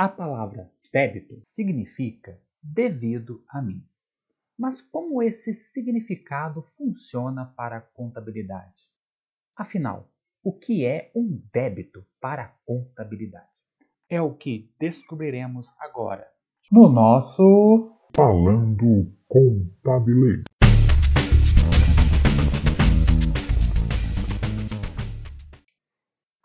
A palavra débito significa devido a mim. Mas como esse significado funciona para a contabilidade? Afinal, o que é um débito para a contabilidade? É o que descobriremos agora no nosso Falando Contabilês.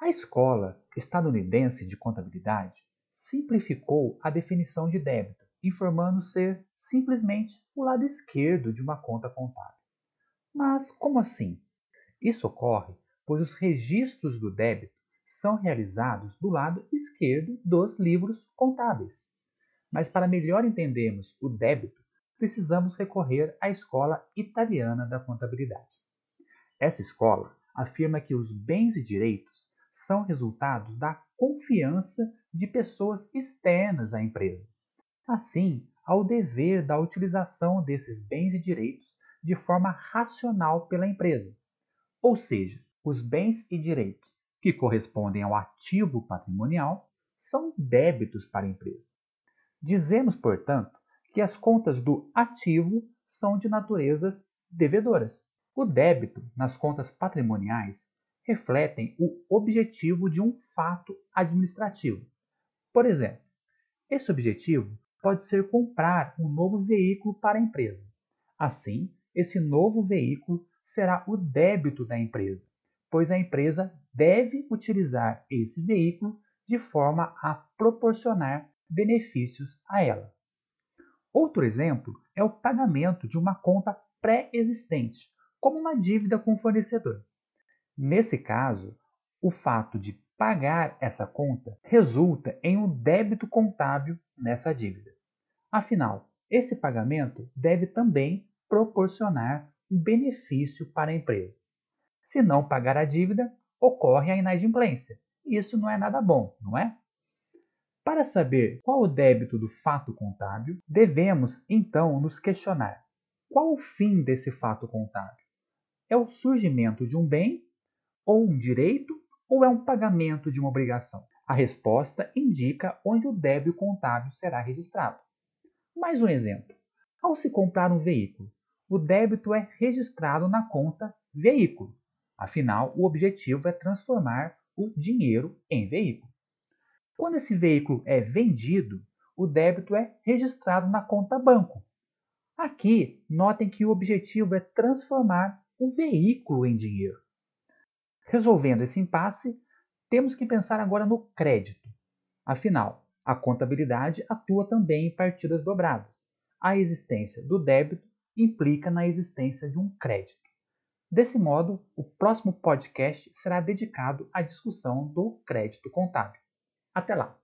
A escola estadunidense de contabilidade simplificou a definição de débito, informando ser simplesmente o lado esquerdo de uma conta contábil. Mas como assim? Isso ocorre pois os registros do débito são realizados do lado esquerdo dos livros contábeis. Mas para melhor entendermos o débito, precisamos recorrer à escola italiana da contabilidade. Essa escola afirma que os bens e direitos são resultados da confiança de pessoas externas à empresa. Assim, há o dever da utilização desses bens e direitos de forma racional pela empresa. Ou seja, os bens e direitos que correspondem ao ativo patrimonial são débitos para a empresa. Dizemos, portanto, que as contas do ativo são de naturezas devedoras. O débito nas contas patrimoniais refletem o objetivo de um fato administrativo. Por exemplo, esse objetivo pode ser comprar um novo veículo para a empresa. Assim, esse novo veículo será o débito da empresa, pois a empresa deve utilizar esse veículo de forma a proporcionar benefícios a ela. Outro exemplo é o pagamento de uma conta pré-existente, como uma dívida com o fornecedor. Nesse caso, o fato de pagar essa conta resulta em um débito contábil nessa dívida. Afinal, esse pagamento deve também proporcionar um benefício para a empresa. Se não pagar a dívida, ocorre a inadimplência. Isso não é nada bom, não é? Para saber qual o débito do fato contábil, devemos então nos questionar: qual o fim desse fato contábil? É o surgimento de um bem, ou um direito, ou é um pagamento de uma obrigação? A resposta indica onde o débito contábil será registrado. Mais um exemplo: ao se comprar um veículo, o débito é registrado na conta veículo. Afinal, o objetivo é transformar o dinheiro em veículo. Quando esse veículo é vendido, o débito é registrado na conta banco. Aqui, notem que o objetivo é transformar o veículo em dinheiro. Resolvendo esse impasse, temos que pensar agora no crédito. Afinal, a contabilidade atua também em partidas dobradas. A existência do débito implica na existência de um crédito. Desse modo, o próximo podcast será dedicado à discussão do crédito contábil. Até lá!